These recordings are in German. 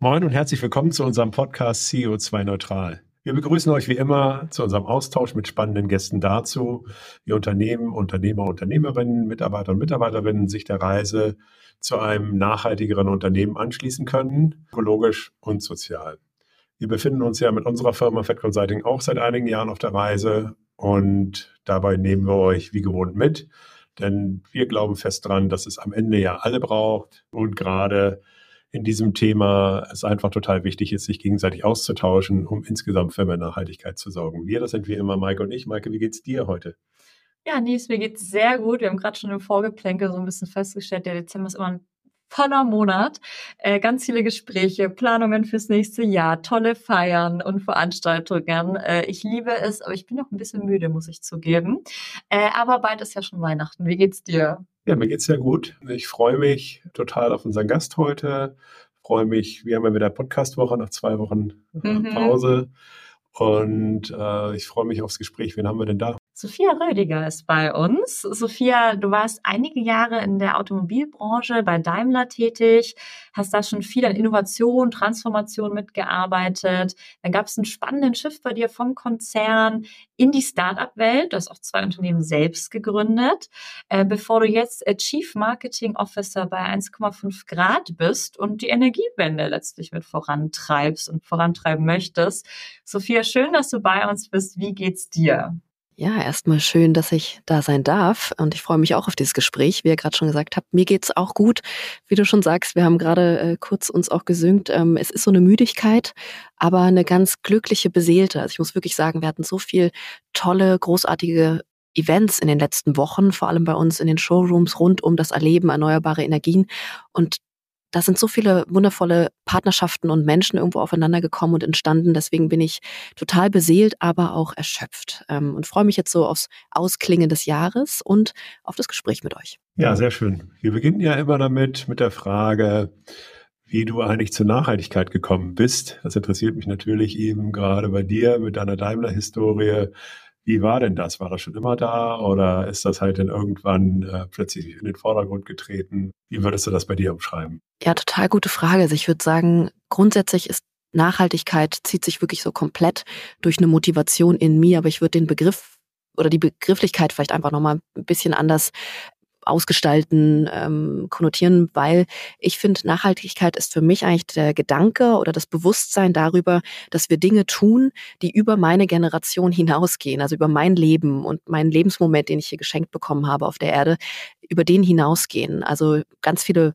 Moin und herzlich willkommen zu unserem Podcast CO2 Neutral. Wir begrüßen euch wie immer zu unserem Austausch mit spannenden Gästen dazu, wie Unternehmen, Unternehmer, Unternehmerinnen, Mitarbeiter und Mitarbeiterinnen sich der Reise zu einem nachhaltigeren Unternehmen anschließen können, ökologisch und sozial. Wir befinden uns ja mit unserer Firma Fed Consulting auch seit einigen Jahren auf der Reise und dabei nehmen wir euch wie gewohnt mit, denn wir glauben fest dran, dass es am Ende ja alle braucht und gerade in diesem Thema es einfach total wichtig ist, sich gegenseitig auszutauschen, um insgesamt für mehr Nachhaltigkeit zu sorgen. Wir, das sind wie immer Maike und ich. Maike, wie geht's dir heute? Ja, Nies, mir geht's sehr gut. Wir haben gerade schon im Vorgeplänkel so ein bisschen festgestellt, der Dezember ist immer ein voller Monat. Äh, ganz viele Gespräche, Planungen fürs nächste Jahr, tolle Feiern und Veranstaltungen. Äh, ich liebe es, aber ich bin noch ein bisschen müde, muss ich zugeben. Äh, aber bald ist ja schon Weihnachten. Wie geht's dir? Ja, mir geht's sehr gut. Ich freue mich total auf unseren Gast heute. Freue mich, wir haben ja wieder Podcastwoche nach zwei Wochen mhm. Pause. Und äh, ich freue mich aufs Gespräch. Wen haben wir denn da? Sophia Rödiger ist bei uns. Sophia, du warst einige Jahre in der Automobilbranche bei Daimler tätig, hast da schon viel an Innovation, Transformation mitgearbeitet. Dann gab es einen spannenden Schiff bei dir vom Konzern in die Startup-Welt. Du hast auch zwei Unternehmen selbst gegründet, äh, bevor du jetzt äh, Chief Marketing Officer bei 1,5 Grad bist und die Energiewende letztlich mit vorantreibst und vorantreiben möchtest. Sophia, schön, dass du bei uns bist. Wie geht's dir? Ja, erstmal schön, dass ich da sein darf und ich freue mich auch auf dieses Gespräch. Wie ihr gerade schon gesagt habt, mir geht's auch gut. Wie du schon sagst, wir haben gerade äh, kurz uns auch gesüngt. Ähm, es ist so eine Müdigkeit, aber eine ganz glückliche, beseelte. Also ich muss wirklich sagen, wir hatten so viel tolle, großartige Events in den letzten Wochen, vor allem bei uns in den Showrooms rund um das Erleben erneuerbare Energien. Und da sind so viele wundervolle Partnerschaften und Menschen irgendwo aufeinander gekommen und entstanden. Deswegen bin ich total beseelt, aber auch erschöpft ähm, und freue mich jetzt so aufs Ausklingen des Jahres und auf das Gespräch mit euch. Ja, sehr schön. Wir beginnen ja immer damit mit der Frage, wie du eigentlich zur Nachhaltigkeit gekommen bist. Das interessiert mich natürlich eben gerade bei dir mit deiner Daimler-Historie. Wie war denn das? War das schon immer da oder ist das halt dann irgendwann äh, plötzlich in den Vordergrund getreten? Wie würdest du das bei dir umschreiben? Ja, total gute Frage. Also ich würde sagen, grundsätzlich ist Nachhaltigkeit zieht sich wirklich so komplett durch eine Motivation in mir, aber ich würde den Begriff oder die Begrifflichkeit vielleicht einfach nochmal ein bisschen anders ausgestalten, ähm, konnotieren, weil ich finde, Nachhaltigkeit ist für mich eigentlich der Gedanke oder das Bewusstsein darüber, dass wir Dinge tun, die über meine Generation hinausgehen, also über mein Leben und meinen Lebensmoment, den ich hier geschenkt bekommen habe auf der Erde, über den hinausgehen. Also ganz viele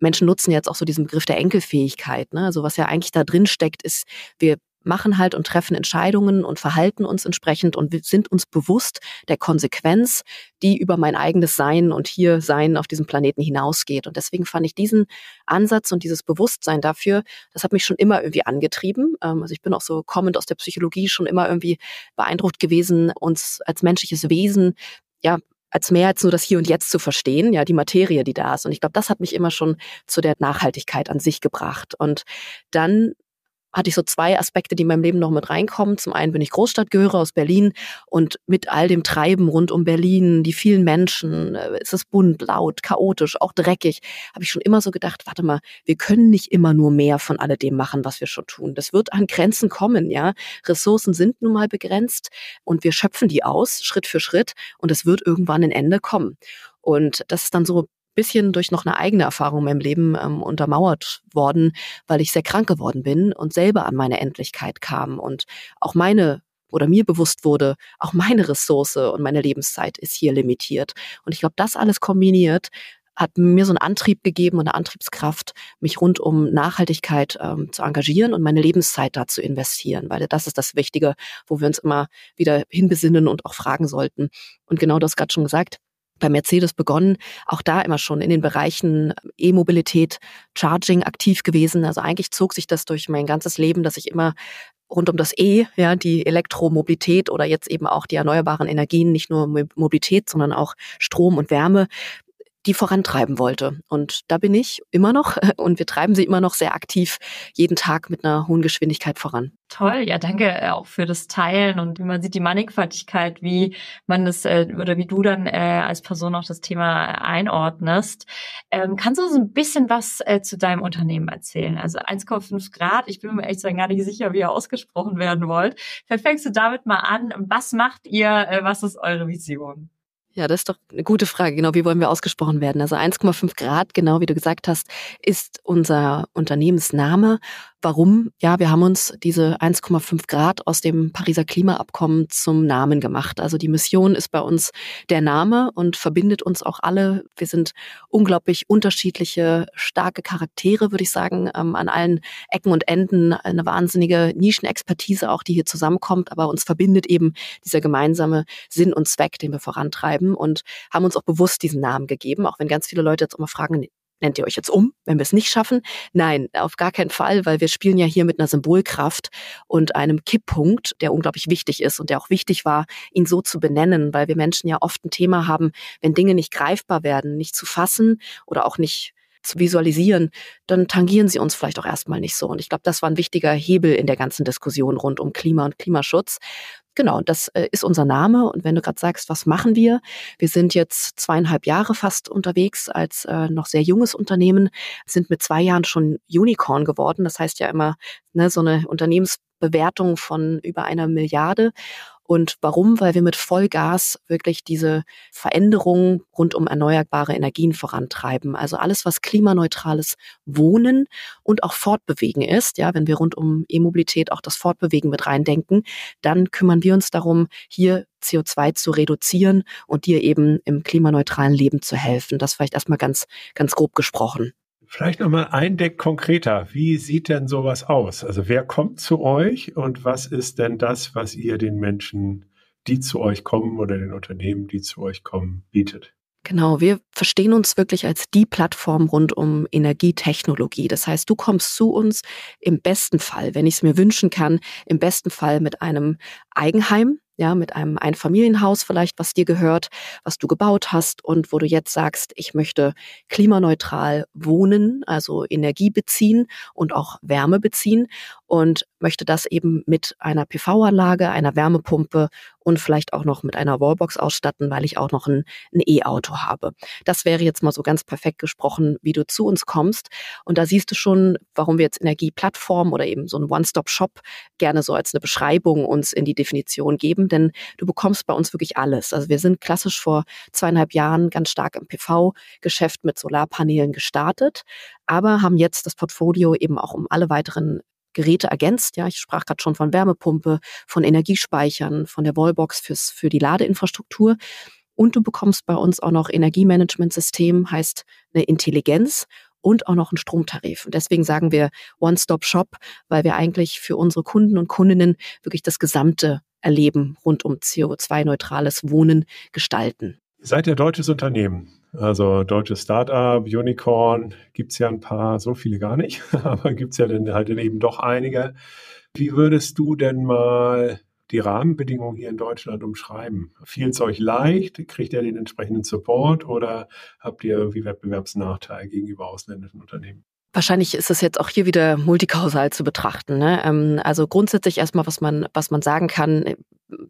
Menschen nutzen jetzt auch so diesen Begriff der Enkelfähigkeit. Ne? Also was ja eigentlich da drin steckt, ist, wir machen halt und treffen Entscheidungen und verhalten uns entsprechend und sind uns bewusst der Konsequenz, die über mein eigenes Sein und hier Sein auf diesem Planeten hinausgeht. Und deswegen fand ich diesen Ansatz und dieses Bewusstsein dafür, das hat mich schon immer irgendwie angetrieben. Ähm, also ich bin auch so kommend aus der Psychologie schon immer irgendwie beeindruckt gewesen, uns als menschliches Wesen ja als mehr als nur das Hier und Jetzt zu verstehen, ja, die Materie, die da ist. Und ich glaube, das hat mich immer schon zu der Nachhaltigkeit an sich gebracht. Und dann hatte ich so zwei Aspekte, die in meinem Leben noch mit reinkommen. Zum einen bin ich Großstadtgehörer aus Berlin und mit all dem Treiben rund um Berlin, die vielen Menschen, äh, ist es bunt, laut, chaotisch, auch dreckig, habe ich schon immer so gedacht, warte mal, wir können nicht immer nur mehr von alledem machen, was wir schon tun. Das wird an Grenzen kommen, ja. Ressourcen sind nun mal begrenzt und wir schöpfen die aus, Schritt für Schritt und es wird irgendwann ein Ende kommen. Und das ist dann so bisschen durch noch eine eigene Erfahrung in meinem Leben ähm, untermauert worden, weil ich sehr krank geworden bin und selber an meine Endlichkeit kam und auch meine oder mir bewusst wurde, auch meine Ressource und meine Lebenszeit ist hier limitiert. Und ich glaube, das alles kombiniert hat mir so einen Antrieb gegeben und eine Antriebskraft, mich rund um Nachhaltigkeit ähm, zu engagieren und meine Lebenszeit da zu investieren, weil das ist das Wichtige, wo wir uns immer wieder hinbesinnen und auch fragen sollten. Und genau das gerade schon gesagt, bei Mercedes begonnen, auch da immer schon in den Bereichen E-Mobilität, Charging aktiv gewesen. Also eigentlich zog sich das durch mein ganzes Leben, dass ich immer rund um das E, ja, die Elektromobilität oder jetzt eben auch die erneuerbaren Energien, nicht nur Mobilität, sondern auch Strom und Wärme die vorantreiben wollte. Und da bin ich immer noch und wir treiben sie immer noch sehr aktiv jeden Tag mit einer hohen Geschwindigkeit voran. Toll, ja, danke äh, auch für das Teilen und wie man sieht die Mannigfaltigkeit, wie man das äh, oder wie du dann äh, als Person auch das Thema einordnest. Ähm, kannst du so ein bisschen was zu deinem Unternehmen erzählen? Also 1,5 Grad, ich bin mir echt gar nicht sicher, wie ihr ausgesprochen werden wollt. Vielleicht fängst du damit mal an. Was macht ihr? Was ist eure Vision? Ja, das ist doch eine gute Frage. Genau, wie wollen wir ausgesprochen werden? Also 1,5 Grad, genau wie du gesagt hast, ist unser Unternehmensname. Warum? Ja, wir haben uns diese 1,5 Grad aus dem Pariser Klimaabkommen zum Namen gemacht. Also die Mission ist bei uns der Name und verbindet uns auch alle. Wir sind unglaublich unterschiedliche, starke Charaktere, würde ich sagen, ähm, an allen Ecken und Enden. Eine wahnsinnige Nischenexpertise auch, die hier zusammenkommt. Aber uns verbindet eben dieser gemeinsame Sinn und Zweck, den wir vorantreiben und haben uns auch bewusst diesen Namen gegeben. Auch wenn ganz viele Leute jetzt immer fragen, nennt ihr euch jetzt um, wenn wir es nicht schaffen? Nein, auf gar keinen Fall, weil wir spielen ja hier mit einer Symbolkraft und einem Kipppunkt, der unglaublich wichtig ist und der auch wichtig war, ihn so zu benennen, weil wir Menschen ja oft ein Thema haben, wenn Dinge nicht greifbar werden, nicht zu fassen oder auch nicht zu visualisieren, dann tangieren sie uns vielleicht auch erstmal nicht so. Und ich glaube, das war ein wichtiger Hebel in der ganzen Diskussion rund um Klima und Klimaschutz. Genau, das äh, ist unser Name. Und wenn du gerade sagst, was machen wir? Wir sind jetzt zweieinhalb Jahre fast unterwegs als äh, noch sehr junges Unternehmen, sind mit zwei Jahren schon Unicorn geworden. Das heißt ja immer ne, so eine Unternehmensbewertung von über einer Milliarde. Und warum? Weil wir mit Vollgas wirklich diese Veränderungen rund um erneuerbare Energien vorantreiben. Also alles, was klimaneutrales Wohnen und auch Fortbewegen ist. Ja, wenn wir rund um E-Mobilität auch das Fortbewegen mit reindenken, dann kümmern wir uns darum, hier CO2 zu reduzieren und dir eben im klimaneutralen Leben zu helfen. Das vielleicht erstmal ganz, ganz grob gesprochen. Vielleicht nochmal ein Deck konkreter. Wie sieht denn sowas aus? Also wer kommt zu euch und was ist denn das, was ihr den Menschen, die zu euch kommen oder den Unternehmen, die zu euch kommen, bietet? Genau, wir verstehen uns wirklich als die Plattform rund um Energietechnologie. Das heißt, du kommst zu uns im besten Fall, wenn ich es mir wünschen kann, im besten Fall mit einem Eigenheim, ja, mit einem Einfamilienhaus vielleicht, was dir gehört, was du gebaut hast und wo du jetzt sagst, ich möchte klimaneutral wohnen, also Energie beziehen und auch Wärme beziehen und möchte das eben mit einer PV-Anlage, einer Wärmepumpe und vielleicht auch noch mit einer Wallbox ausstatten, weil ich auch noch ein E-Auto habe. Das wäre jetzt mal so ganz perfekt gesprochen, wie du zu uns kommst. Und da siehst du schon, warum wir jetzt Energieplattform oder eben so ein One-Stop-Shop gerne so als eine Beschreibung uns in die Definition geben, denn du bekommst bei uns wirklich alles. Also wir sind klassisch vor zweieinhalb Jahren ganz stark im PV-Geschäft mit Solarpanelen gestartet, aber haben jetzt das Portfolio eben auch um alle weiteren Geräte ergänzt. Ja, ich sprach gerade schon von Wärmepumpe, von Energiespeichern, von der Wallbox fürs, für die Ladeinfrastruktur. Und du bekommst bei uns auch noch Energiemanagementsystem, heißt eine Intelligenz und auch noch einen Stromtarif. Und deswegen sagen wir One-Stop-Shop, weil wir eigentlich für unsere Kunden und Kundinnen wirklich das gesamte Erleben rund um CO2-neutrales Wohnen gestalten. Ihr seid ja deutsches Unternehmen. Also deutsches Startup, Unicorn, gibt's ja ein paar, so viele gar nicht, aber gibt's ja dann halt eben doch einige. Wie würdest du denn mal die Rahmenbedingungen hier in Deutschland umschreiben? Fiel es euch leicht? Kriegt ihr den entsprechenden Support oder habt ihr irgendwie Wettbewerbsnachteil gegenüber ausländischen Unternehmen? Wahrscheinlich ist es jetzt auch hier wieder multikausal zu betrachten. Ne? Ähm, also grundsätzlich erstmal, was man, was man sagen kann,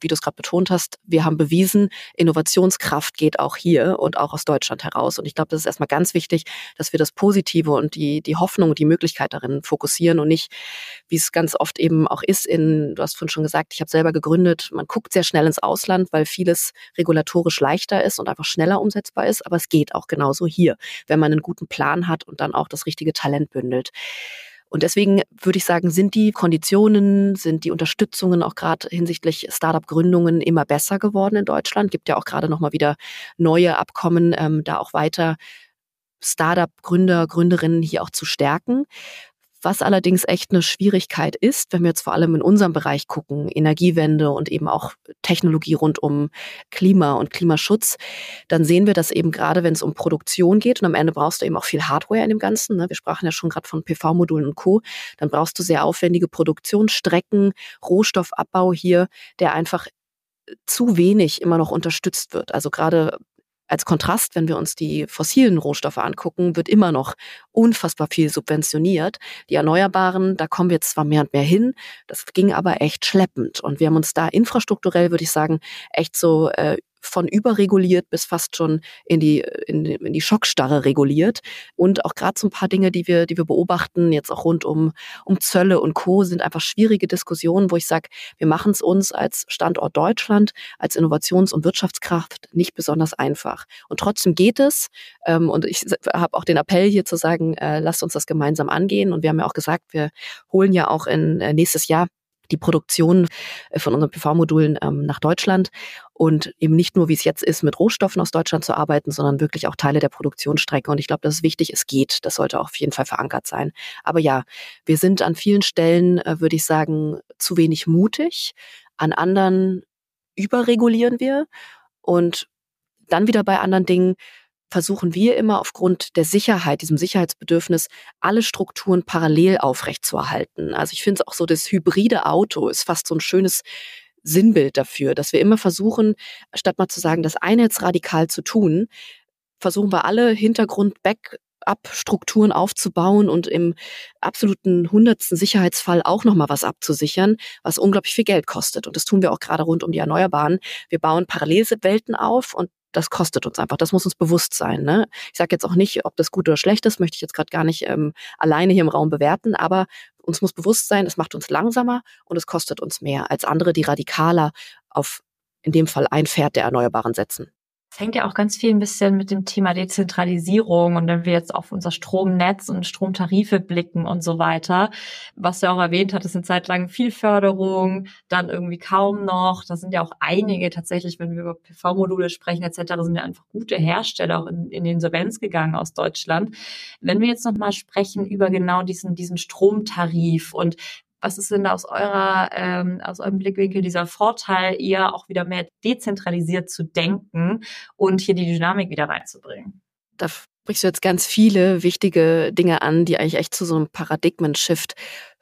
wie du es gerade betont hast, wir haben bewiesen, Innovationskraft geht auch hier und auch aus Deutschland heraus. Und ich glaube, das ist erstmal ganz wichtig, dass wir das Positive und die, die Hoffnung und die Möglichkeit darin fokussieren und nicht, wie es ganz oft eben auch ist, in, du hast vorhin schon gesagt, ich habe selber gegründet, man guckt sehr schnell ins Ausland, weil vieles regulatorisch leichter ist und einfach schneller umsetzbar ist. Aber es geht auch genauso hier, wenn man einen guten Plan hat und dann auch das richtige Talent bündelt. Und deswegen würde ich sagen, sind die Konditionen, sind die Unterstützungen auch gerade hinsichtlich Startup-Gründungen immer besser geworden in Deutschland. Gibt ja auch gerade nochmal wieder neue Abkommen, ähm, da auch weiter Startup-Gründer, Gründerinnen hier auch zu stärken. Was allerdings echt eine Schwierigkeit ist, wenn wir jetzt vor allem in unserem Bereich gucken, Energiewende und eben auch Technologie rund um Klima und Klimaschutz, dann sehen wir, dass eben gerade wenn es um Produktion geht und am Ende brauchst du eben auch viel Hardware in dem Ganzen. Ne? Wir sprachen ja schon gerade von PV-Modulen und Co. Dann brauchst du sehr aufwendige Produktionsstrecken, Rohstoffabbau hier, der einfach zu wenig immer noch unterstützt wird. Also gerade als Kontrast, wenn wir uns die fossilen Rohstoffe angucken, wird immer noch unfassbar viel subventioniert. Die Erneuerbaren, da kommen wir zwar mehr und mehr hin, das ging aber echt schleppend. Und wir haben uns da infrastrukturell, würde ich sagen, echt so äh, von überreguliert bis fast schon in die, in, in die Schockstarre reguliert. Und auch gerade so ein paar Dinge, die wir, die wir beobachten, jetzt auch rund um, um Zölle und Co., sind einfach schwierige Diskussionen, wo ich sage, wir machen es uns als Standort Deutschland, als Innovations- und Wirtschaftskraft nicht besonders einfach. Und trotzdem geht es. Ähm, und ich habe auch den Appell hier zu sagen, äh, lasst uns das gemeinsam angehen. Und wir haben ja auch gesagt, wir holen ja auch in äh, nächstes Jahr die Produktion äh, von unseren PV-Modulen ähm, nach Deutschland und eben nicht nur, wie es jetzt ist, mit Rohstoffen aus Deutschland zu arbeiten, sondern wirklich auch Teile der Produktionsstrecke. Und ich glaube, das ist wichtig, es geht. Das sollte auch auf jeden Fall verankert sein. Aber ja, wir sind an vielen Stellen, äh, würde ich sagen, zu wenig mutig. An anderen überregulieren wir. Und dann wieder bei anderen Dingen versuchen wir immer aufgrund der Sicherheit, diesem Sicherheitsbedürfnis, alle Strukturen parallel aufrechtzuerhalten. Also ich finde es auch so, das hybride Auto ist fast so ein schönes Sinnbild dafür, dass wir immer versuchen, statt mal zu sagen, das eine jetzt radikal zu tun, versuchen wir alle Hintergrund-Back Abstrukturen aufzubauen und im absoluten hundertsten Sicherheitsfall auch nochmal was abzusichern, was unglaublich viel Geld kostet. Und das tun wir auch gerade rund um die Erneuerbaren. Wir bauen Parallelwelten auf und das kostet uns einfach. Das muss uns bewusst sein. Ne? Ich sage jetzt auch nicht, ob das gut oder schlecht ist, möchte ich jetzt gerade gar nicht ähm, alleine hier im Raum bewerten, aber uns muss bewusst sein, es macht uns langsamer und es kostet uns mehr als andere, die radikaler auf in dem Fall ein Pferd der Erneuerbaren setzen. Es hängt ja auch ganz viel ein bisschen mit dem Thema Dezentralisierung und wenn wir jetzt auf unser Stromnetz und Stromtarife blicken und so weiter, was du auch erwähnt hattest, eine Zeit lang viel Förderung, dann irgendwie kaum noch. Da sind ja auch einige tatsächlich, wenn wir über PV-Module sprechen etc., sind ja einfach gute Hersteller auch in, in Insolvenz gegangen aus Deutschland. Wenn wir jetzt nochmal sprechen über genau diesen, diesen Stromtarif und was ist denn aus eurer, ähm, aus eurem Blickwinkel dieser Vorteil, eher auch wieder mehr dezentralisiert zu denken und hier die Dynamik wieder reinzubringen? Da sprichst du jetzt ganz viele wichtige Dinge an, die eigentlich echt zu so einem Paradigmen-Shift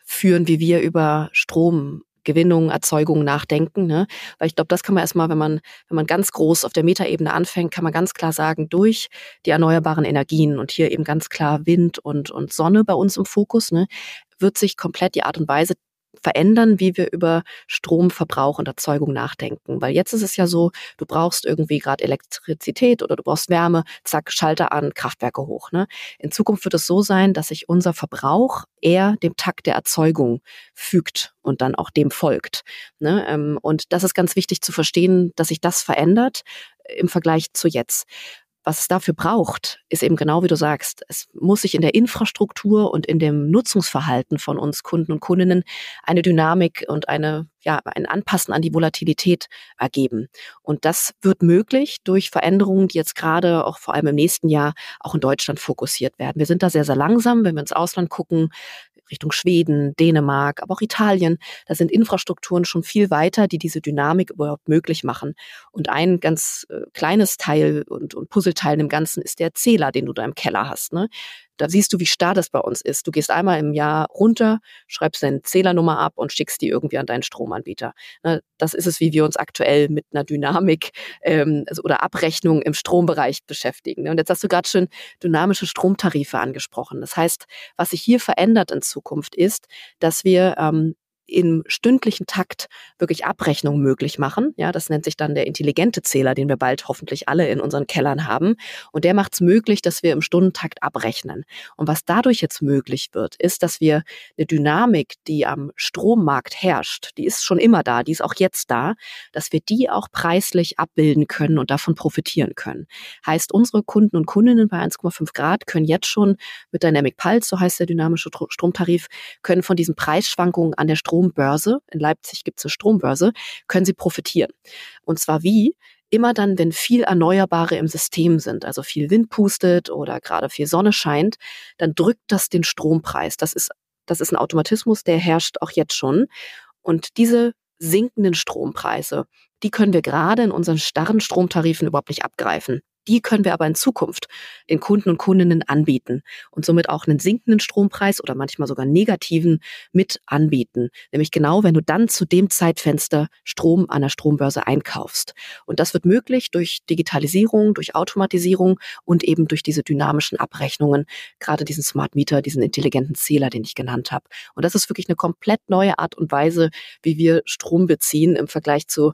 führen, wie wir über Strom Gewinnung, Erzeugung nachdenken. Ne? Weil ich glaube, das kann man erstmal, wenn man, wenn man ganz groß auf der Metaebene anfängt, kann man ganz klar sagen, durch die erneuerbaren Energien und hier eben ganz klar Wind und, und Sonne bei uns im Fokus, ne, wird sich komplett die Art und Weise verändern, wie wir über Stromverbrauch und Erzeugung nachdenken. Weil jetzt ist es ja so, du brauchst irgendwie gerade Elektrizität oder du brauchst Wärme, zack, Schalter an, Kraftwerke hoch. Ne? In Zukunft wird es so sein, dass sich unser Verbrauch eher dem Takt der Erzeugung fügt und dann auch dem folgt. Ne? Ähm, und das ist ganz wichtig zu verstehen, dass sich das verändert im Vergleich zu jetzt. Was es dafür braucht, ist eben genau wie du sagst, es muss sich in der Infrastruktur und in dem Nutzungsverhalten von uns Kunden und Kundinnen eine Dynamik und eine, ja, ein Anpassen an die Volatilität ergeben. Und das wird möglich durch Veränderungen, die jetzt gerade auch vor allem im nächsten Jahr auch in Deutschland fokussiert werden. Wir sind da sehr, sehr langsam, wenn wir ins Ausland gucken. Richtung Schweden, Dänemark, aber auch Italien. Da sind Infrastrukturen schon viel weiter, die diese Dynamik überhaupt möglich machen. Und ein ganz äh, kleines Teil und, und Puzzleteil im Ganzen ist der Zähler, den du da im Keller hast. Ne? Da siehst du, wie starr das bei uns ist. Du gehst einmal im Jahr runter, schreibst deine Zählernummer ab und schickst die irgendwie an deinen Stromanbieter. Ne, das ist es, wie wir uns aktuell mit einer Dynamik ähm, also, oder Abrechnung im Strombereich beschäftigen. Ne? Und jetzt hast du gerade schon dynamische Stromtarife angesprochen. Das heißt, was sich hier verändert in Zukunft ist, dass wir ähm, im stündlichen Takt wirklich Abrechnungen möglich machen. Ja, das nennt sich dann der intelligente Zähler, den wir bald hoffentlich alle in unseren Kellern haben. Und der macht es möglich, dass wir im Stundentakt abrechnen. Und was dadurch jetzt möglich wird, ist, dass wir eine Dynamik, die am Strommarkt herrscht, die ist schon immer da, die ist auch jetzt da, dass wir die auch preislich abbilden können und davon profitieren können. Heißt, unsere Kunden und Kundinnen bei 1,5 Grad können jetzt schon mit Dynamic Pulse, so heißt der dynamische Stromtarif, können von diesen Preisschwankungen an der Strom Strombörse, in Leipzig gibt es eine Strombörse, können Sie profitieren. Und zwar wie? Immer dann, wenn viel Erneuerbare im System sind, also viel Wind pustet oder gerade viel Sonne scheint, dann drückt das den Strompreis. Das ist, das ist ein Automatismus, der herrscht auch jetzt schon. Und diese sinkenden Strompreise, die können wir gerade in unseren starren Stromtarifen überhaupt nicht abgreifen. Die können wir aber in Zukunft den Kunden und Kundinnen anbieten und somit auch einen sinkenden Strompreis oder manchmal sogar negativen mit anbieten. Nämlich genau, wenn du dann zu dem Zeitfenster Strom an der Strombörse einkaufst. Und das wird möglich durch Digitalisierung, durch Automatisierung und eben durch diese dynamischen Abrechnungen, gerade diesen Smart Meter, diesen intelligenten Zähler, den ich genannt habe. Und das ist wirklich eine komplett neue Art und Weise, wie wir Strom beziehen im Vergleich zu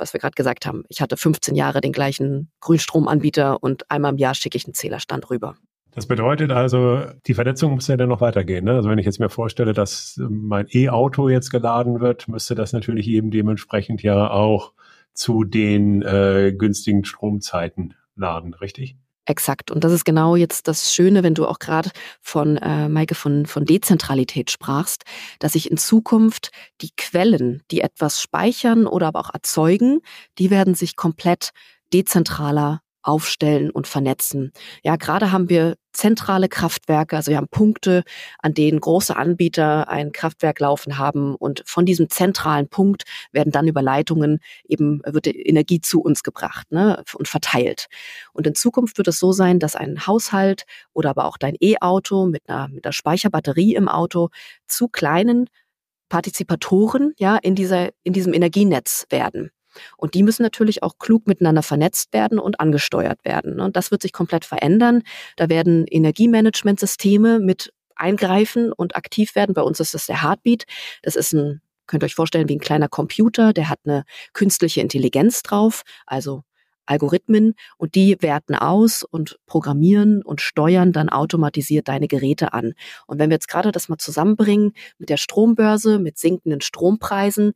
was wir gerade gesagt haben. Ich hatte 15 Jahre den gleichen Grünstromanbieter und einmal im Jahr schicke ich einen Zählerstand rüber. Das bedeutet also, die Vernetzung muss ja dann noch weitergehen. Ne? Also wenn ich jetzt mir vorstelle, dass mein E-Auto jetzt geladen wird, müsste das natürlich eben dementsprechend ja auch zu den äh, günstigen Stromzeiten laden, richtig? Exakt. Und das ist genau jetzt das Schöne, wenn du auch gerade von, äh, Maike, von, von Dezentralität sprachst, dass ich in Zukunft die Quellen, die etwas speichern oder aber auch erzeugen, die werden sich komplett dezentraler aufstellen und vernetzen. Ja, gerade haben wir zentrale Kraftwerke, also wir haben Punkte, an denen große Anbieter ein Kraftwerk laufen haben und von diesem zentralen Punkt werden dann über Leitungen eben wird Energie zu uns gebracht ne, und verteilt. Und in Zukunft wird es so sein, dass ein Haushalt oder aber auch dein E-Auto mit einer, mit einer Speicherbatterie im Auto zu kleinen Partizipatoren ja in dieser in diesem Energienetz werden. Und die müssen natürlich auch klug miteinander vernetzt werden und angesteuert werden. Und das wird sich komplett verändern. Da werden Energiemanagementsysteme mit eingreifen und aktiv werden. Bei uns ist das der Heartbeat. Das ist ein, könnt ihr euch vorstellen, wie ein kleiner Computer. Der hat eine künstliche Intelligenz drauf, also Algorithmen und die werten aus und programmieren und steuern dann automatisiert deine Geräte an. Und wenn wir jetzt gerade das mal zusammenbringen mit der Strombörse, mit sinkenden Strompreisen,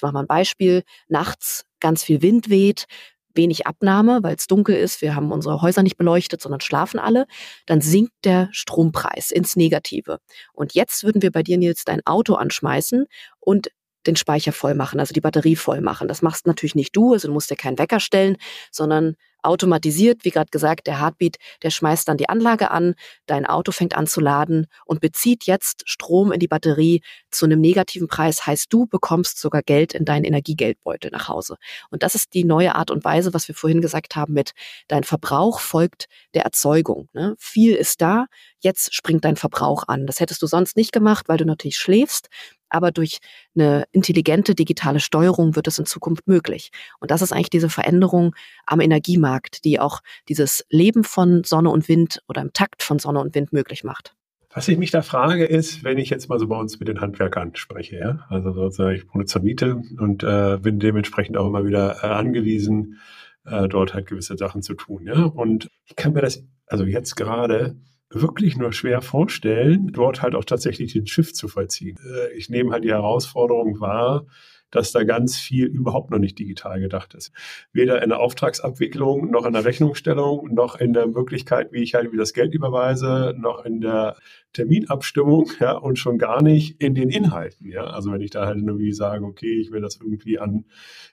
Jetzt machen wir ein Beispiel. Nachts ganz viel Wind weht, wenig Abnahme, weil es dunkel ist, wir haben unsere Häuser nicht beleuchtet, sondern schlafen alle, dann sinkt der Strompreis ins Negative. Und jetzt würden wir bei dir, Nils, dein Auto anschmeißen und den Speicher voll machen, also die Batterie voll machen. Das machst natürlich nicht du, also du musst dir keinen Wecker stellen, sondern automatisiert, wie gerade gesagt, der Heartbeat, der schmeißt dann die Anlage an, dein Auto fängt an zu laden und bezieht jetzt Strom in die Batterie zu einem negativen Preis, heißt du bekommst sogar Geld in deinen Energiegeldbeutel nach Hause. Und das ist die neue Art und Weise, was wir vorhin gesagt haben mit dein Verbrauch folgt der Erzeugung. Ne? Viel ist da, jetzt springt dein Verbrauch an. Das hättest du sonst nicht gemacht, weil du natürlich schläfst aber durch eine intelligente digitale Steuerung wird es in Zukunft möglich. Und das ist eigentlich diese Veränderung am Energiemarkt, die auch dieses Leben von Sonne und Wind oder im Takt von Sonne und Wind möglich macht. Was ich mich da frage, ist, wenn ich jetzt mal so bei uns mit den Handwerkern spreche, ja, also sozusagen ich wohne zur Miete und äh, bin dementsprechend auch immer wieder äh, angewiesen, äh, dort halt gewisse Sachen zu tun, ja. Und ich kann mir das also jetzt gerade wirklich nur schwer vorstellen, dort halt auch tatsächlich den Schiff zu vollziehen. Äh, ich nehme halt die Herausforderung wahr, dass da ganz viel überhaupt noch nicht digital gedacht ist. Weder in der Auftragsabwicklung, noch in der Rechnungsstellung, noch in der Möglichkeit, wie ich halt wie das Geld überweise, noch in der Terminabstimmung, ja, und schon gar nicht in den Inhalten, ja. Also wenn ich da halt irgendwie sage, okay, ich will das irgendwie an,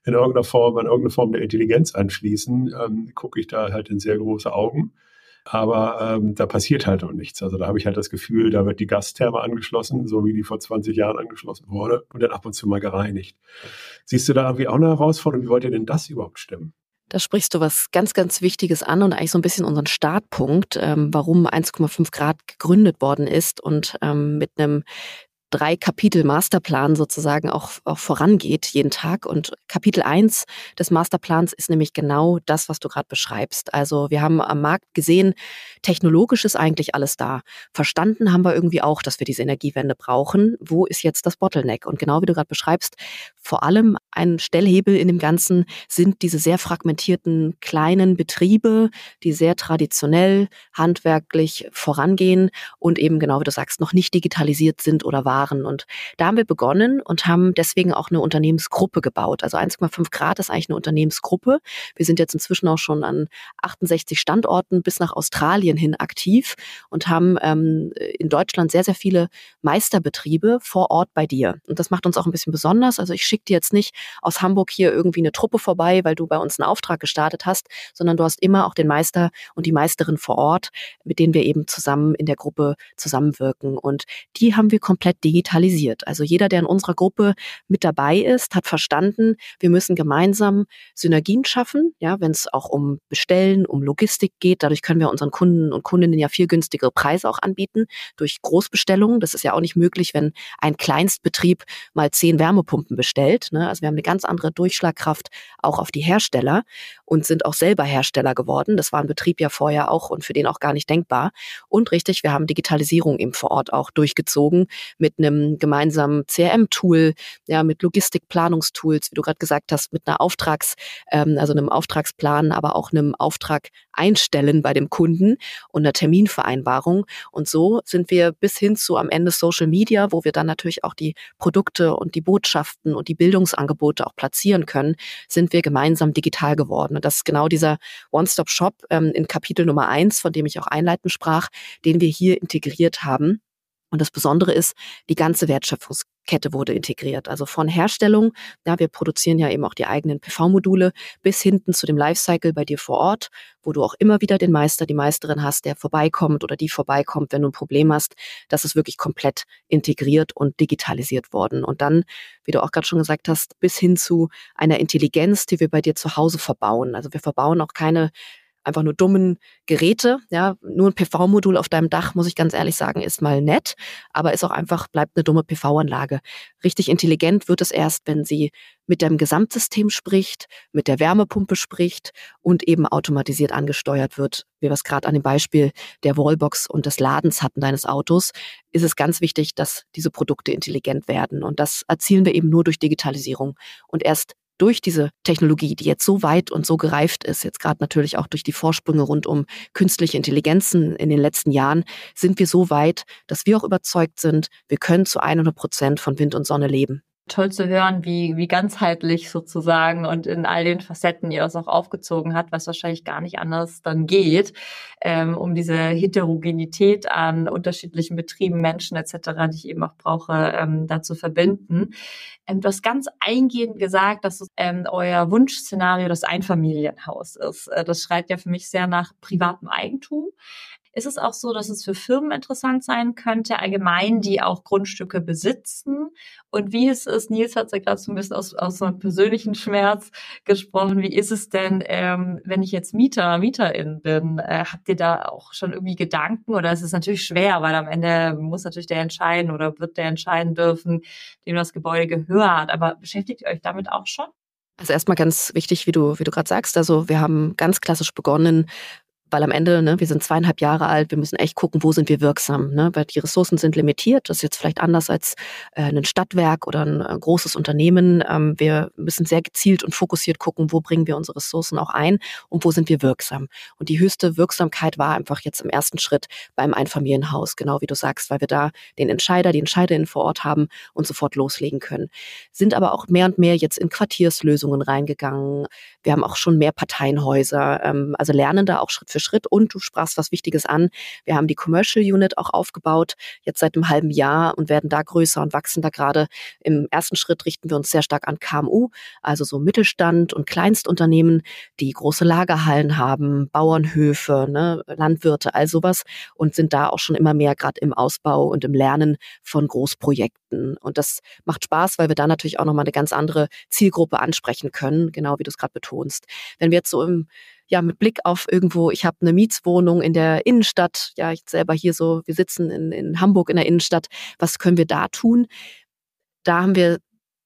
in irgendeiner Form, an irgendeine Form der Intelligenz anschließen, ähm, gucke ich da halt in sehr große Augen aber ähm, da passiert halt noch nichts. Also da habe ich halt das Gefühl, da wird die Gastherme angeschlossen, so wie die vor 20 Jahren angeschlossen wurde und dann ab und zu mal gereinigt. Siehst du da irgendwie auch eine Herausforderung? Wie wollt ihr denn das überhaupt stemmen? Da sprichst du was ganz, ganz Wichtiges an und eigentlich so ein bisschen unseren Startpunkt, ähm, warum 1,5 Grad gegründet worden ist und ähm, mit einem drei Kapitel Masterplan sozusagen auch, auch vorangeht jeden Tag. Und Kapitel eins des Masterplans ist nämlich genau das, was du gerade beschreibst. Also wir haben am Markt gesehen, technologisch ist eigentlich alles da. Verstanden haben wir irgendwie auch, dass wir diese Energiewende brauchen. Wo ist jetzt das Bottleneck? Und genau wie du gerade beschreibst, vor allem ein Stellhebel in dem Ganzen sind diese sehr fragmentierten kleinen Betriebe, die sehr traditionell handwerklich vorangehen und eben genau wie du sagst, noch nicht digitalisiert sind oder waren waren. Und da haben wir begonnen und haben deswegen auch eine Unternehmensgruppe gebaut. Also 1,5 Grad ist eigentlich eine Unternehmensgruppe. Wir sind jetzt inzwischen auch schon an 68 Standorten bis nach Australien hin aktiv und haben ähm, in Deutschland sehr, sehr viele Meisterbetriebe vor Ort bei dir. Und das macht uns auch ein bisschen besonders. Also ich schicke dir jetzt nicht aus Hamburg hier irgendwie eine Truppe vorbei, weil du bei uns einen Auftrag gestartet hast, sondern du hast immer auch den Meister und die Meisterin vor Ort, mit denen wir eben zusammen in der Gruppe zusammenwirken. Und die haben wir komplett digitalisiert. Also jeder, der in unserer Gruppe mit dabei ist, hat verstanden, wir müssen gemeinsam Synergien schaffen, ja, wenn es auch um Bestellen, um Logistik geht. Dadurch können wir unseren Kunden und Kundinnen ja viel günstigere Preise auch anbieten durch Großbestellungen. Das ist ja auch nicht möglich, wenn ein Kleinstbetrieb mal zehn Wärmepumpen bestellt. Ne? Also wir haben eine ganz andere Durchschlagkraft auch auf die Hersteller und sind auch selber Hersteller geworden. Das war ein Betrieb ja vorher auch und für den auch gar nicht denkbar. Und richtig, wir haben Digitalisierung eben vor Ort auch durchgezogen mit einem gemeinsamen CRM-Tool, ja, mit Logistikplanungstools, wie du gerade gesagt hast, mit einer Auftrags, ähm, also einem Auftragsplan, aber auch einem Auftrag einstellen bei dem Kunden und einer Terminvereinbarung. Und so sind wir bis hin zu am Ende Social Media, wo wir dann natürlich auch die Produkte und die Botschaften und die Bildungsangebote auch platzieren können, sind wir gemeinsam digital geworden. Und das ist genau dieser One-Stop-Shop ähm, in Kapitel Nummer eins, von dem ich auch einleitend sprach, den wir hier integriert haben. Und das Besondere ist, die ganze Wertschöpfungskette wurde integriert. Also von Herstellung, ja, wir produzieren ja eben auch die eigenen PV-Module, bis hinten zu dem Lifecycle bei dir vor Ort, wo du auch immer wieder den Meister, die Meisterin hast, der vorbeikommt oder die vorbeikommt, wenn du ein Problem hast. Das ist wirklich komplett integriert und digitalisiert worden. Und dann, wie du auch gerade schon gesagt hast, bis hin zu einer Intelligenz, die wir bei dir zu Hause verbauen. Also wir verbauen auch keine einfach nur dummen Geräte. Ja, nur ein PV-Modul auf deinem Dach, muss ich ganz ehrlich sagen, ist mal nett, aber ist auch einfach, bleibt eine dumme PV-Anlage. Richtig intelligent wird es erst, wenn sie mit dem Gesamtsystem spricht, mit der Wärmepumpe spricht und eben automatisiert angesteuert wird. Wie wir es gerade an dem Beispiel der Wallbox und des Ladens hatten deines Autos, ist es ganz wichtig, dass diese Produkte intelligent werden. Und das erzielen wir eben nur durch Digitalisierung. Und erst durch diese Technologie, die jetzt so weit und so gereift ist, jetzt gerade natürlich auch durch die Vorsprünge rund um künstliche Intelligenzen in den letzten Jahren, sind wir so weit, dass wir auch überzeugt sind, wir können zu 100 Prozent von Wind und Sonne leben toll zu hören, wie, wie ganzheitlich sozusagen und in all den Facetten ihr das auch aufgezogen hat, was wahrscheinlich gar nicht anders dann geht, ähm, um diese Heterogenität an unterschiedlichen Betrieben, Menschen etc., die ich eben auch brauche, ähm, da zu verbinden. Ähm, du hast ganz eingehend gesagt, dass ähm, euer Wunschszenario das Einfamilienhaus ist. Äh, das schreit ja für mich sehr nach privatem Eigentum. Ist es auch so, dass es für Firmen interessant sein könnte, allgemein, die auch Grundstücke besitzen? Und wie ist es, Nils hat ja gerade so ein bisschen aus, aus einem persönlichen Schmerz gesprochen, wie ist es denn, ähm, wenn ich jetzt Mieter, Mieterin bin? Äh, habt ihr da auch schon irgendwie Gedanken? Oder ist es natürlich schwer, weil am Ende muss natürlich der entscheiden oder wird der entscheiden dürfen, dem das Gebäude gehört. Aber beschäftigt ihr euch damit auch schon? Also erstmal ganz wichtig, wie du, wie du gerade sagst. Also wir haben ganz klassisch begonnen weil am Ende, ne, wir sind zweieinhalb Jahre alt, wir müssen echt gucken, wo sind wir wirksam, ne? weil die Ressourcen sind limitiert. Das ist jetzt vielleicht anders als äh, ein Stadtwerk oder ein äh, großes Unternehmen. Ähm, wir müssen sehr gezielt und fokussiert gucken, wo bringen wir unsere Ressourcen auch ein und wo sind wir wirksam. Und die höchste Wirksamkeit war einfach jetzt im ersten Schritt beim Einfamilienhaus, genau wie du sagst, weil wir da den Entscheider, die Entscheiderinnen vor Ort haben und sofort loslegen können. Sind aber auch mehr und mehr jetzt in Quartierslösungen reingegangen. Wir haben auch schon mehr Parteienhäuser, ähm, also lernen da auch Schritt für für Schritt. Und du sprachst was Wichtiges an. Wir haben die Commercial Unit auch aufgebaut, jetzt seit einem halben Jahr und werden da größer und wachsen da gerade. Im ersten Schritt richten wir uns sehr stark an KMU, also so Mittelstand und Kleinstunternehmen, die große Lagerhallen haben, Bauernhöfe, ne, Landwirte, all sowas und sind da auch schon immer mehr gerade im Ausbau und im Lernen von Großprojekten. Und das macht Spaß, weil wir da natürlich auch nochmal eine ganz andere Zielgruppe ansprechen können, genau wie du es gerade betonst. Wenn wir jetzt so im ja mit Blick auf irgendwo, ich habe eine Mietswohnung in der Innenstadt, ja, ich selber hier so, wir sitzen in, in Hamburg in der Innenstadt, was können wir da tun? Da haben wir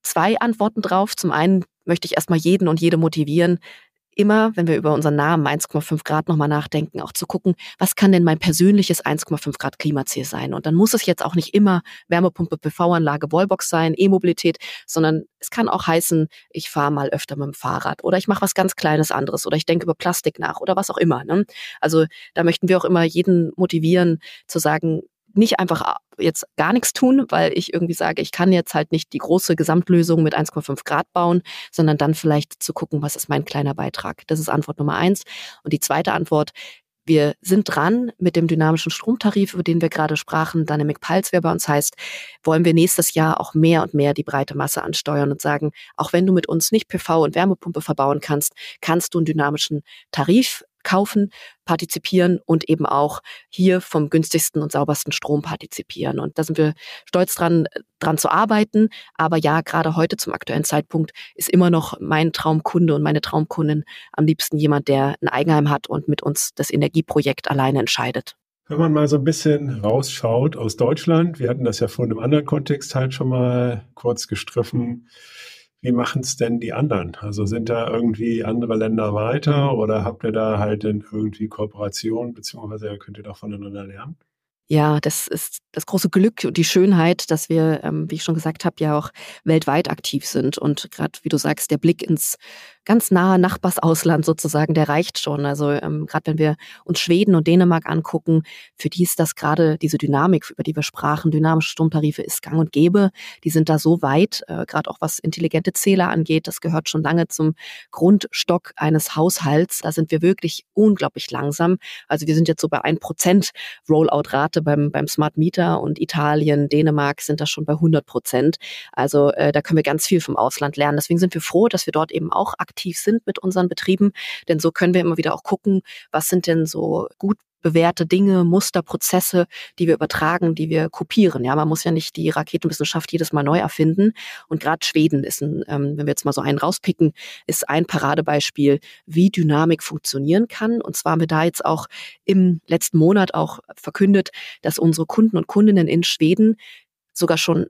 zwei Antworten drauf. Zum einen möchte ich erstmal jeden und jede motivieren, immer, wenn wir über unseren Namen 1,5 Grad nochmal nachdenken, auch zu gucken, was kann denn mein persönliches 1,5 Grad Klimaziel sein? Und dann muss es jetzt auch nicht immer Wärmepumpe, PV-Anlage, Wallbox sein, E-Mobilität, sondern es kann auch heißen, ich fahre mal öfter mit dem Fahrrad oder ich mache was ganz Kleines anderes oder ich denke über Plastik nach oder was auch immer. Ne? Also da möchten wir auch immer jeden motivieren zu sagen, nicht einfach jetzt gar nichts tun, weil ich irgendwie sage, ich kann jetzt halt nicht die große Gesamtlösung mit 1,5 Grad bauen, sondern dann vielleicht zu gucken, was ist mein kleiner Beitrag. Das ist Antwort Nummer eins. Und die zweite Antwort, wir sind dran mit dem dynamischen Stromtarif, über den wir gerade sprachen, Dynamic Pulse, wer bei uns heißt, wollen wir nächstes Jahr auch mehr und mehr die breite Masse ansteuern und sagen, auch wenn du mit uns nicht PV und Wärmepumpe verbauen kannst, kannst du einen dynamischen Tarif kaufen, partizipieren und eben auch hier vom günstigsten und saubersten Strom partizipieren. Und da sind wir stolz dran, dran zu arbeiten. Aber ja, gerade heute zum aktuellen Zeitpunkt ist immer noch mein Traumkunde und meine Traumkundin am liebsten jemand, der ein Eigenheim hat und mit uns das Energieprojekt alleine entscheidet. Wenn man mal so ein bisschen rausschaut aus Deutschland, wir hatten das ja vorhin im anderen Kontext halt schon mal kurz gestriffen, wie machen es denn die anderen? Also sind da irgendwie andere Länder weiter oder habt ihr da halt irgendwie Kooperation, beziehungsweise könnt ihr doch voneinander lernen? Ja, das ist das große Glück und die Schönheit, dass wir, ähm, wie ich schon gesagt habe, ja auch weltweit aktiv sind. Und gerade, wie du sagst, der Blick ins ganz nahe Nachbarsausland sozusagen, der reicht schon. Also ähm, gerade wenn wir uns Schweden und Dänemark angucken, für die ist das gerade diese Dynamik, über die wir sprachen, dynamische Stromtarife ist gang und gäbe. Die sind da so weit, äh, gerade auch was intelligente Zähler angeht, das gehört schon lange zum Grundstock eines Haushalts. Da sind wir wirklich unglaublich langsam. Also wir sind jetzt so bei 1% Rollout-Rate beim, beim Smart Meter und Italien, Dänemark sind da schon bei 100 Prozent. Also äh, da können wir ganz viel vom Ausland lernen. Deswegen sind wir froh, dass wir dort eben auch aktiv sind mit unseren Betrieben, denn so können wir immer wieder auch gucken, was sind denn so gut bewährte Dinge, Muster, Prozesse, die wir übertragen, die wir kopieren. Ja, man muss ja nicht die Raketenwissenschaft jedes Mal neu erfinden. Und gerade Schweden ist ein, ähm, wenn wir jetzt mal so einen rauspicken, ist ein Paradebeispiel, wie Dynamik funktionieren kann. Und zwar haben wir da jetzt auch im letzten Monat auch verkündet, dass unsere Kunden und Kundinnen in Schweden sogar schon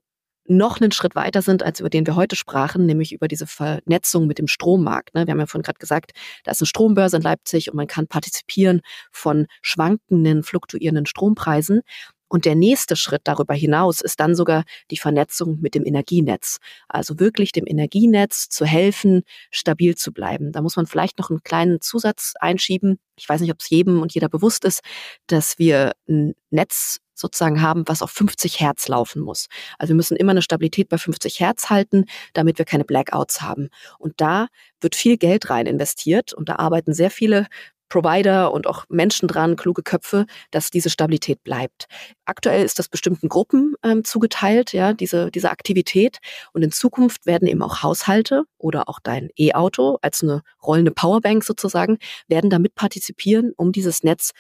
noch einen Schritt weiter sind, als über den wir heute sprachen, nämlich über diese Vernetzung mit dem Strommarkt. Ne? Wir haben ja vorhin gerade gesagt, da ist eine Strombörse in Leipzig und man kann partizipieren von schwankenden, fluktuierenden Strompreisen. Und der nächste Schritt darüber hinaus ist dann sogar die Vernetzung mit dem Energienetz. Also wirklich dem Energienetz zu helfen, stabil zu bleiben. Da muss man vielleicht noch einen kleinen Zusatz einschieben. Ich weiß nicht, ob es jedem und jeder bewusst ist, dass wir ein Netz sozusagen haben, was auf 50 Hertz laufen muss. Also wir müssen immer eine Stabilität bei 50 Hertz halten, damit wir keine Blackouts haben. Und da wird viel Geld rein investiert und da arbeiten sehr viele Provider und auch Menschen dran, kluge Köpfe, dass diese Stabilität bleibt. Aktuell ist das bestimmten Gruppen ähm, zugeteilt, ja, diese, diese Aktivität. Und in Zukunft werden eben auch Haushalte oder auch dein E-Auto als eine rollende Powerbank sozusagen, werden damit partizipieren, um dieses Netz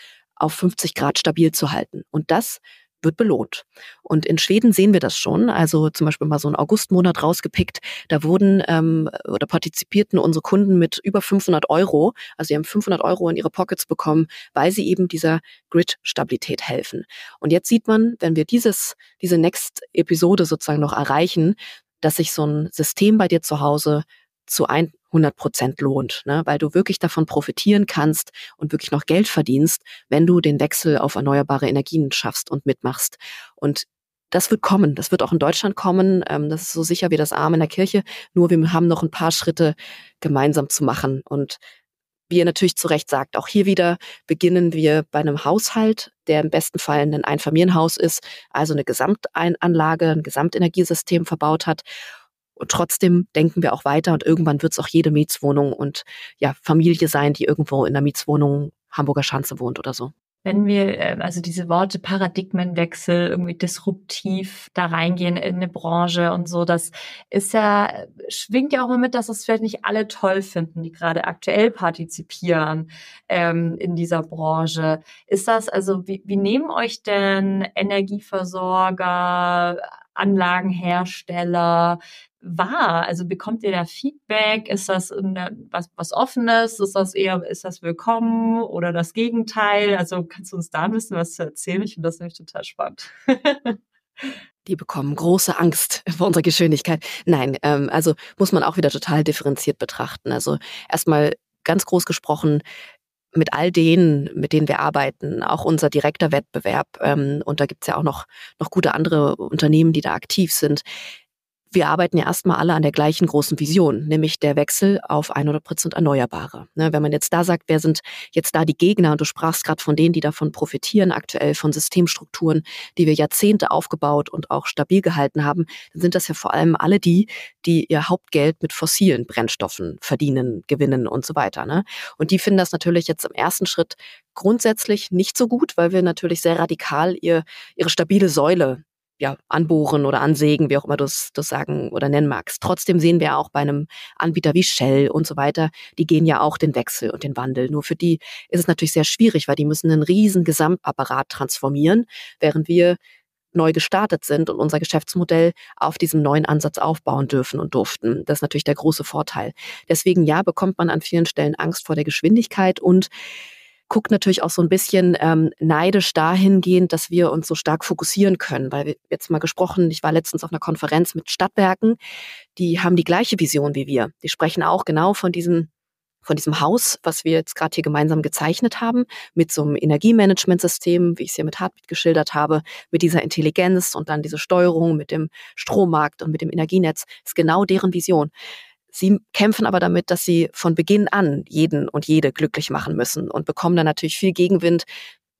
auf 50 Grad stabil zu halten. Und das wird belohnt. Und in Schweden sehen wir das schon. Also zum Beispiel mal so einen Augustmonat rausgepickt. Da wurden ähm, oder partizipierten unsere Kunden mit über 500 Euro. Also sie haben 500 Euro in ihre Pockets bekommen, weil sie eben dieser Grid-Stabilität helfen. Und jetzt sieht man, wenn wir dieses, diese Next-Episode sozusagen noch erreichen, dass sich so ein System bei dir zu Hause zu 100 Prozent lohnt, ne? weil du wirklich davon profitieren kannst und wirklich noch Geld verdienst, wenn du den Wechsel auf erneuerbare Energien schaffst und mitmachst. Und das wird kommen. Das wird auch in Deutschland kommen. Ähm, das ist so sicher wie das Arm in der Kirche. Nur wir haben noch ein paar Schritte gemeinsam zu machen. Und wie ihr natürlich zu Recht sagt, auch hier wieder beginnen wir bei einem Haushalt, der im besten Fall ein Einfamilienhaus ist, also eine Gesamtanlage, ein Gesamtenergiesystem verbaut hat. Trotzdem denken wir auch weiter und irgendwann wird es auch jede Mietswohnung und ja, Familie sein, die irgendwo in der Mietswohnung Hamburger Schanze wohnt oder so. Wenn wir äh, also diese Worte Paradigmenwechsel irgendwie disruptiv da reingehen in eine Branche und so, das ist ja, schwingt ja auch immer mit, dass das vielleicht nicht alle toll finden, die gerade aktuell partizipieren ähm, in dieser Branche. Ist das, also wie, wie nehmen euch denn Energieversorger, Anlagenhersteller, wahr? Also bekommt ihr da Feedback? Ist das eine, was, was Offenes? Ist das eher, ist das willkommen oder das Gegenteil? Also kannst du uns da ein bisschen was erzählen? Ich finde das nämlich total spannend. Die bekommen große Angst vor unserer Geschwindigkeit. Nein, ähm, also muss man auch wieder total differenziert betrachten. Also erstmal ganz groß gesprochen, mit all denen, mit denen wir arbeiten, auch unser direkter Wettbewerb, ähm, und da gibt's ja auch noch, noch gute andere Unternehmen, die da aktiv sind, wir arbeiten ja erstmal alle an der gleichen großen Vision, nämlich der Wechsel auf 100 Prozent Erneuerbare. Ne, wenn man jetzt da sagt, wer sind jetzt da die Gegner, und du sprachst gerade von denen, die davon profitieren, aktuell von Systemstrukturen, die wir Jahrzehnte aufgebaut und auch stabil gehalten haben, dann sind das ja vor allem alle die, die ihr Hauptgeld mit fossilen Brennstoffen verdienen, gewinnen und so weiter. Ne? Und die finden das natürlich jetzt im ersten Schritt grundsätzlich nicht so gut, weil wir natürlich sehr radikal ihr, ihre stabile Säule ja, anbohren oder ansägen, wie auch immer du es sagen oder nennen magst. Trotzdem sehen wir auch bei einem Anbieter wie Shell und so weiter, die gehen ja auch den Wechsel und den Wandel. Nur für die ist es natürlich sehr schwierig, weil die müssen einen riesen Gesamtapparat transformieren, während wir neu gestartet sind und unser Geschäftsmodell auf diesem neuen Ansatz aufbauen dürfen und durften. Das ist natürlich der große Vorteil. Deswegen ja, bekommt man an vielen Stellen Angst vor der Geschwindigkeit und guckt natürlich auch so ein bisschen ähm, neidisch dahingehend, dass wir uns so stark fokussieren können. Weil wir jetzt mal gesprochen, ich war letztens auf einer Konferenz mit Stadtwerken, die haben die gleiche Vision wie wir. Die sprechen auch genau von diesem von diesem Haus, was wir jetzt gerade hier gemeinsam gezeichnet haben, mit so einem Energiemanagementsystem, wie ich es hier mit Heartbeat geschildert habe, mit dieser Intelligenz und dann diese Steuerung mit dem Strommarkt und mit dem Energienetz, ist genau deren Vision. Sie kämpfen aber damit, dass sie von Beginn an jeden und jede glücklich machen müssen und bekommen dann natürlich viel Gegenwind,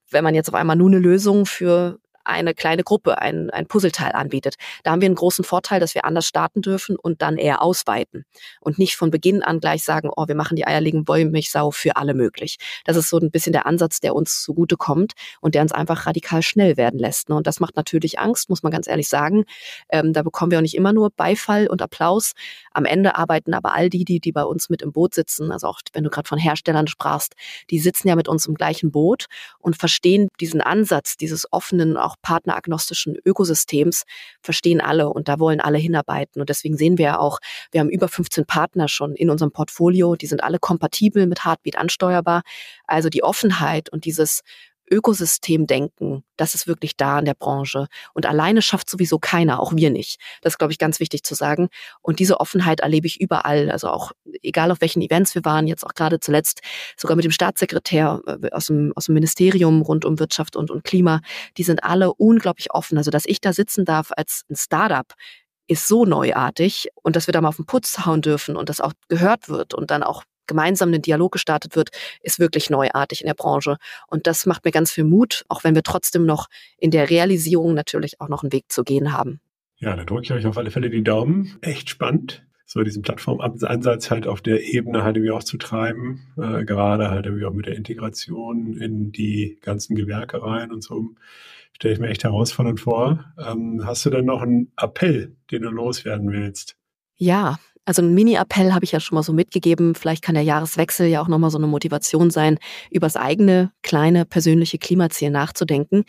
wenn man jetzt auf einmal nur eine Lösung für eine kleine Gruppe ein, ein Puzzleteil anbietet. Da haben wir einen großen Vorteil, dass wir anders starten dürfen und dann eher ausweiten und nicht von Beginn an gleich sagen, oh, wir machen die eierlegende Wollmilchsau für alle möglich. Das ist so ein bisschen der Ansatz, der uns zugute kommt und der uns einfach radikal schnell werden lässt. Ne? Und das macht natürlich Angst, muss man ganz ehrlich sagen. Ähm, da bekommen wir auch nicht immer nur Beifall und Applaus. Am Ende arbeiten aber all die, die, die bei uns mit im Boot sitzen, also auch wenn du gerade von Herstellern sprachst, die sitzen ja mit uns im gleichen Boot und verstehen diesen Ansatz, dieses offenen, auch partneragnostischen Ökosystems verstehen alle und da wollen alle hinarbeiten. Und deswegen sehen wir ja auch, wir haben über 15 Partner schon in unserem Portfolio, die sind alle kompatibel mit Heartbeat ansteuerbar. Also die Offenheit und dieses Ökosystemdenken, das ist wirklich da in der Branche. Und alleine schafft sowieso keiner, auch wir nicht. Das ist, glaube ich, ganz wichtig zu sagen. Und diese Offenheit erlebe ich überall. Also auch, egal auf welchen Events wir waren, jetzt auch gerade zuletzt, sogar mit dem Staatssekretär äh, aus dem, aus dem Ministerium rund um Wirtschaft und, und Klima, die sind alle unglaublich offen. Also, dass ich da sitzen darf als ein Startup, ist so neuartig und dass wir da mal auf den Putz hauen dürfen und das auch gehört wird und dann auch gemeinsam ein Dialog gestartet wird, ist wirklich neuartig in der Branche. Und das macht mir ganz viel Mut, auch wenn wir trotzdem noch in der Realisierung natürlich auch noch einen Weg zu gehen haben. Ja, da drücke ich euch auf alle Fälle die Daumen. Echt spannend so diesen Plattformansatz halt auf der Ebene halt irgendwie auch zu treiben, äh, gerade halt irgendwie auch mit der Integration in die ganzen Gewerke rein und so, stelle ich mir echt herausfordernd vor. Ähm, hast du denn noch einen Appell, den du loswerden willst? Ja, also ein Mini-Appell habe ich ja schon mal so mitgegeben. Vielleicht kann der Jahreswechsel ja auch nochmal so eine Motivation sein, über das eigene kleine persönliche Klimaziel nachzudenken.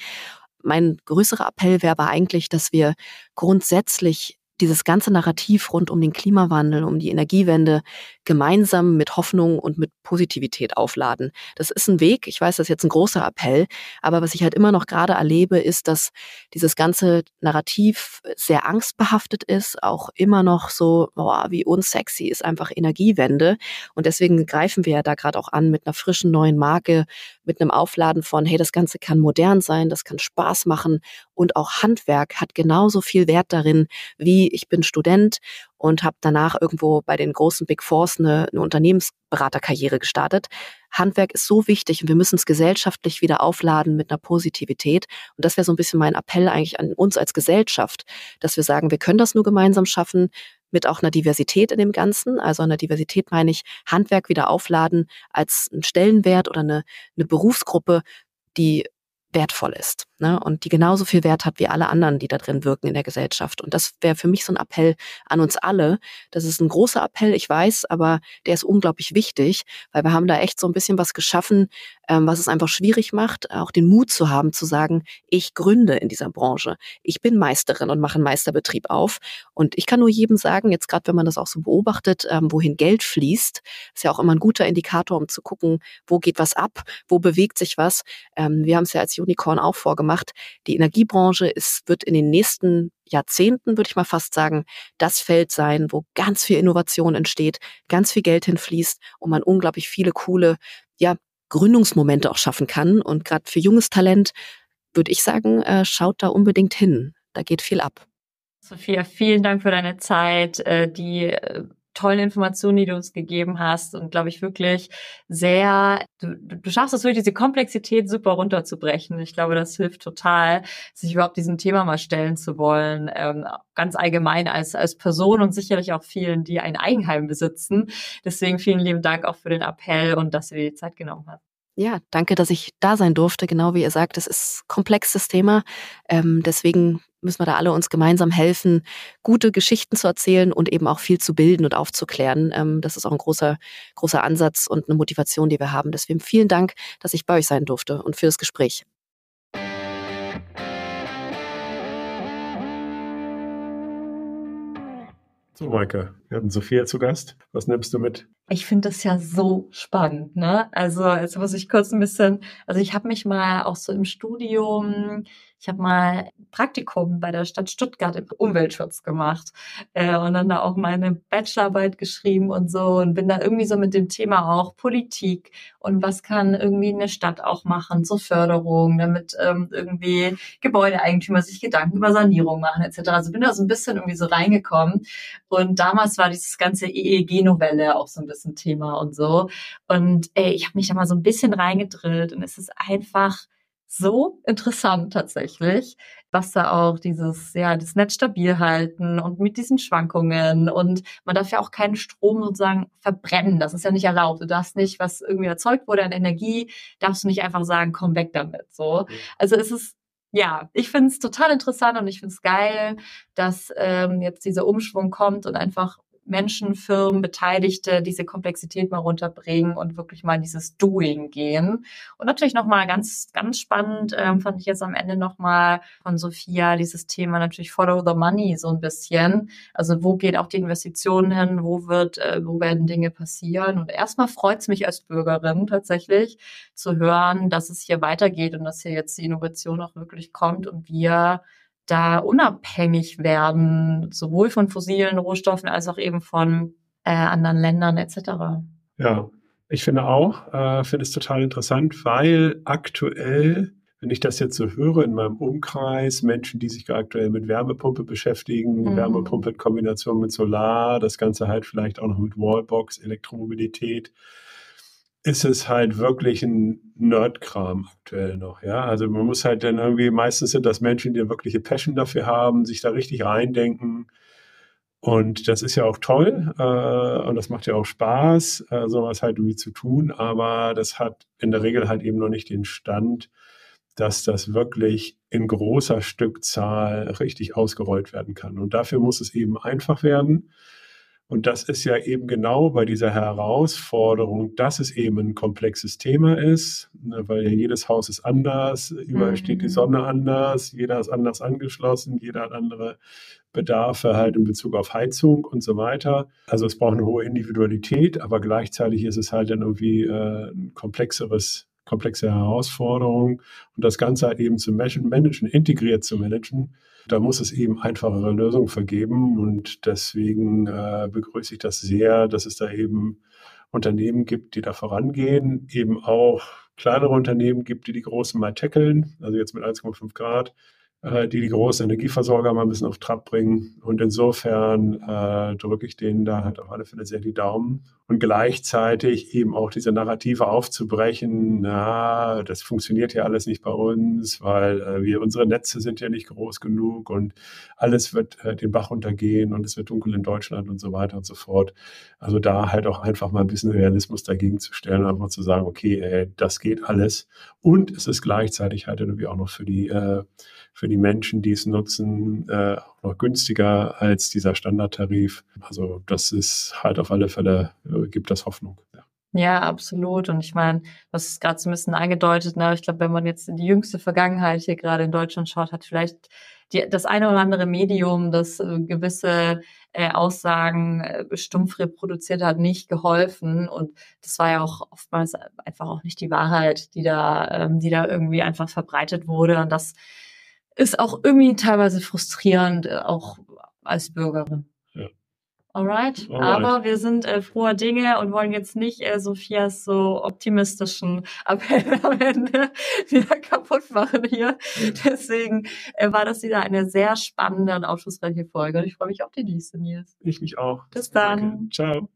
Mein größerer Appell wäre aber eigentlich, dass wir grundsätzlich dieses ganze Narrativ rund um den Klimawandel, um die Energiewende gemeinsam mit Hoffnung und mit Positivität aufladen. Das ist ein Weg. Ich weiß, das ist jetzt ein großer Appell. Aber was ich halt immer noch gerade erlebe, ist, dass dieses ganze Narrativ sehr angstbehaftet ist, auch immer noch so, boah, wie unsexy ist einfach Energiewende. Und deswegen greifen wir ja da gerade auch an mit einer frischen neuen Marke, mit einem Aufladen von, hey, das Ganze kann modern sein, das kann Spaß machen und auch Handwerk hat genauso viel Wert darin, wie ich bin Student und habe danach irgendwo bei den großen Big Fours eine, eine Unternehmensberaterkarriere gestartet. Handwerk ist so wichtig und wir müssen es gesellschaftlich wieder aufladen mit einer Positivität. Und das wäre so ein bisschen mein Appell eigentlich an uns als Gesellschaft, dass wir sagen, wir können das nur gemeinsam schaffen mit auch einer Diversität in dem Ganzen. Also einer Diversität meine ich Handwerk wieder aufladen als einen Stellenwert oder eine, eine Berufsgruppe, die wertvoll ist ne? und die genauso viel Wert hat wie alle anderen, die da drin wirken in der Gesellschaft. Und das wäre für mich so ein Appell an uns alle. Das ist ein großer Appell, ich weiß, aber der ist unglaublich wichtig, weil wir haben da echt so ein bisschen was geschaffen, ähm, was es einfach schwierig macht, auch den Mut zu haben, zu sagen, ich gründe in dieser Branche. Ich bin Meisterin und mache einen Meisterbetrieb auf. Und ich kann nur jedem sagen, jetzt gerade wenn man das auch so beobachtet, ähm, wohin Geld fließt, ist ja auch immer ein guter Indikator, um zu gucken, wo geht was ab, wo bewegt sich was. Ähm, wir haben es ja als Unicorn auch vorgemacht. Die Energiebranche ist, wird in den nächsten Jahrzehnten, würde ich mal fast sagen, das Feld sein, wo ganz viel Innovation entsteht, ganz viel Geld hinfließt und man unglaublich viele coole, ja, Gründungsmomente auch schaffen kann. Und gerade für junges Talent würde ich sagen, äh, schaut da unbedingt hin. Da geht viel ab. Sophia, vielen Dank für deine Zeit, äh, die äh, tollen Informationen, die du uns gegeben hast und glaube ich wirklich sehr, du, du schaffst es wirklich, diese Komplexität super runterzubrechen. Ich glaube, das hilft total, sich überhaupt diesem Thema mal stellen zu wollen, ähm, ganz allgemein als, als Person und sicherlich auch vielen, die ein Eigenheim besitzen. Deswegen vielen lieben Dank auch für den Appell und dass du dir die Zeit genommen hast. Ja, danke, dass ich da sein durfte. Genau wie ihr sagt, es ist komplexes Thema. Ähm, deswegen müssen wir da alle uns gemeinsam helfen, gute Geschichten zu erzählen und eben auch viel zu bilden und aufzuklären. Ähm, das ist auch ein großer, großer Ansatz und eine Motivation, die wir haben. Deswegen vielen Dank, dass ich bei euch sein durfte und für das Gespräch. So, Maike, wir hatten Sophia zu Gast. Was nimmst du mit? Ich finde das ja so spannend, ne? Also jetzt muss ich kurz ein bisschen, also ich habe mich mal auch so im Studium, ich habe mal Praktikum bei der Stadt Stuttgart im Umweltschutz gemacht äh, und dann da auch meine Bachelorarbeit geschrieben und so und bin da irgendwie so mit dem Thema auch Politik und was kann irgendwie eine Stadt auch machen zur Förderung, damit ähm, irgendwie Gebäudeeigentümer sich Gedanken über Sanierung machen etc. Also bin da so ein bisschen irgendwie so reingekommen und damals war dieses ganze EEG-Novelle auch so ein bisschen Thema und so und ey, ich habe mich da mal so ein bisschen reingedrillt und es ist einfach so interessant tatsächlich, was da auch dieses, ja, das Netz stabil halten und mit diesen Schwankungen und man darf ja auch keinen Strom sozusagen verbrennen. Das ist ja nicht erlaubt. Du darfst nicht, was irgendwie erzeugt wurde an Energie, darfst du nicht einfach sagen, komm weg damit, so. Also es ist ja, ich finde es total interessant und ich finde es geil, dass ähm, jetzt dieser Umschwung kommt und einfach Menschen, Firmen, Beteiligte diese Komplexität mal runterbringen und wirklich mal dieses Doing gehen. Und natürlich nochmal ganz, ganz spannend ähm, fand ich jetzt am Ende nochmal von Sophia dieses Thema natürlich Follow the Money so ein bisschen. Also wo geht auch die Investition hin? Wo wird, äh, wo werden Dinge passieren? Und erstmal freut es mich als Bürgerin tatsächlich zu hören, dass es hier weitergeht und dass hier jetzt die Innovation auch wirklich kommt und wir da unabhängig werden, sowohl von fossilen Rohstoffen als auch eben von äh, anderen Ländern etc. Ja, ich finde auch, äh, finde es total interessant, weil aktuell, wenn ich das jetzt so höre in meinem Umkreis, Menschen, die sich aktuell mit Wärmepumpe beschäftigen, mhm. Wärmepumpe in Kombination mit Solar, das Ganze halt vielleicht auch noch mit Wallbox, Elektromobilität, ist es halt wirklich ein Nerdkram aktuell noch, ja. Also man muss halt dann irgendwie, meistens sind das Menschen, die wirkliche Passion dafür haben, sich da richtig reindenken. Und das ist ja auch toll äh, und das macht ja auch Spaß, äh, sowas halt irgendwie zu tun, aber das hat in der Regel halt eben noch nicht den Stand, dass das wirklich in großer Stückzahl richtig ausgerollt werden kann. Und dafür muss es eben einfach werden. Und das ist ja eben genau bei dieser Herausforderung, dass es eben ein komplexes Thema ist, ne, weil ja jedes Haus ist anders, überall mhm. steht die Sonne anders, jeder ist anders angeschlossen, jeder hat andere Bedarfe halt in Bezug auf Heizung und so weiter. Also es braucht eine hohe Individualität, aber gleichzeitig ist es halt dann irgendwie äh, ein komplexeres komplexe Herausforderung und das Ganze halt eben zu managen, integriert zu managen da muss es eben einfachere Lösungen vergeben und deswegen äh, begrüße ich das sehr, dass es da eben Unternehmen gibt, die da vorangehen, eben auch kleinere Unternehmen gibt, die die großen mal tackeln, also jetzt mit 1,5 Grad äh, die die großen Energieversorger mal ein bisschen auf Trab bringen. Und insofern äh, drücke ich denen da halt auf alle Fälle sehr die Daumen. Und gleichzeitig eben auch diese Narrative aufzubrechen, na, das funktioniert ja alles nicht bei uns, weil äh, wir, unsere Netze sind ja nicht groß genug und alles wird äh, den Bach untergehen und es wird dunkel in Deutschland und so weiter und so fort. Also da halt auch einfach mal ein bisschen Realismus dagegen zu stellen, einfach zu sagen, okay, ey, das geht alles. Und es ist gleichzeitig halt irgendwie auch noch für die äh, für die Menschen, die es nutzen, äh, noch günstiger als dieser Standardtarif. Also das ist halt auf alle Fälle, äh, gibt das Hoffnung. Ja. Absolut. Und ich meine, das ist gerade so ein bisschen angedeutet. Ne? Ich glaube, wenn man jetzt in die jüngste Vergangenheit hier gerade in Deutschland schaut, hat vielleicht die, das eine oder andere Medium, das äh, gewisse äh, Aussagen äh, stumpf reproduziert hat, nicht geholfen. Und das war ja auch oftmals einfach auch nicht die Wahrheit, die da, ähm, die da irgendwie einfach verbreitet wurde. Und das ist auch irgendwie teilweise frustrierend, äh, auch als Bürgerin. Alright. Alright. Aber wir sind äh, froher Dinge und wollen jetzt nicht äh, Sophias so optimistischen Appell am Ende wieder kaputt machen hier. Deswegen äh, war das wieder eine sehr spannende und aufschlussreiche Folge. Und ich freue mich auf die nächste, Nils. Ich mich auch. Bis dann. Danke. Ciao.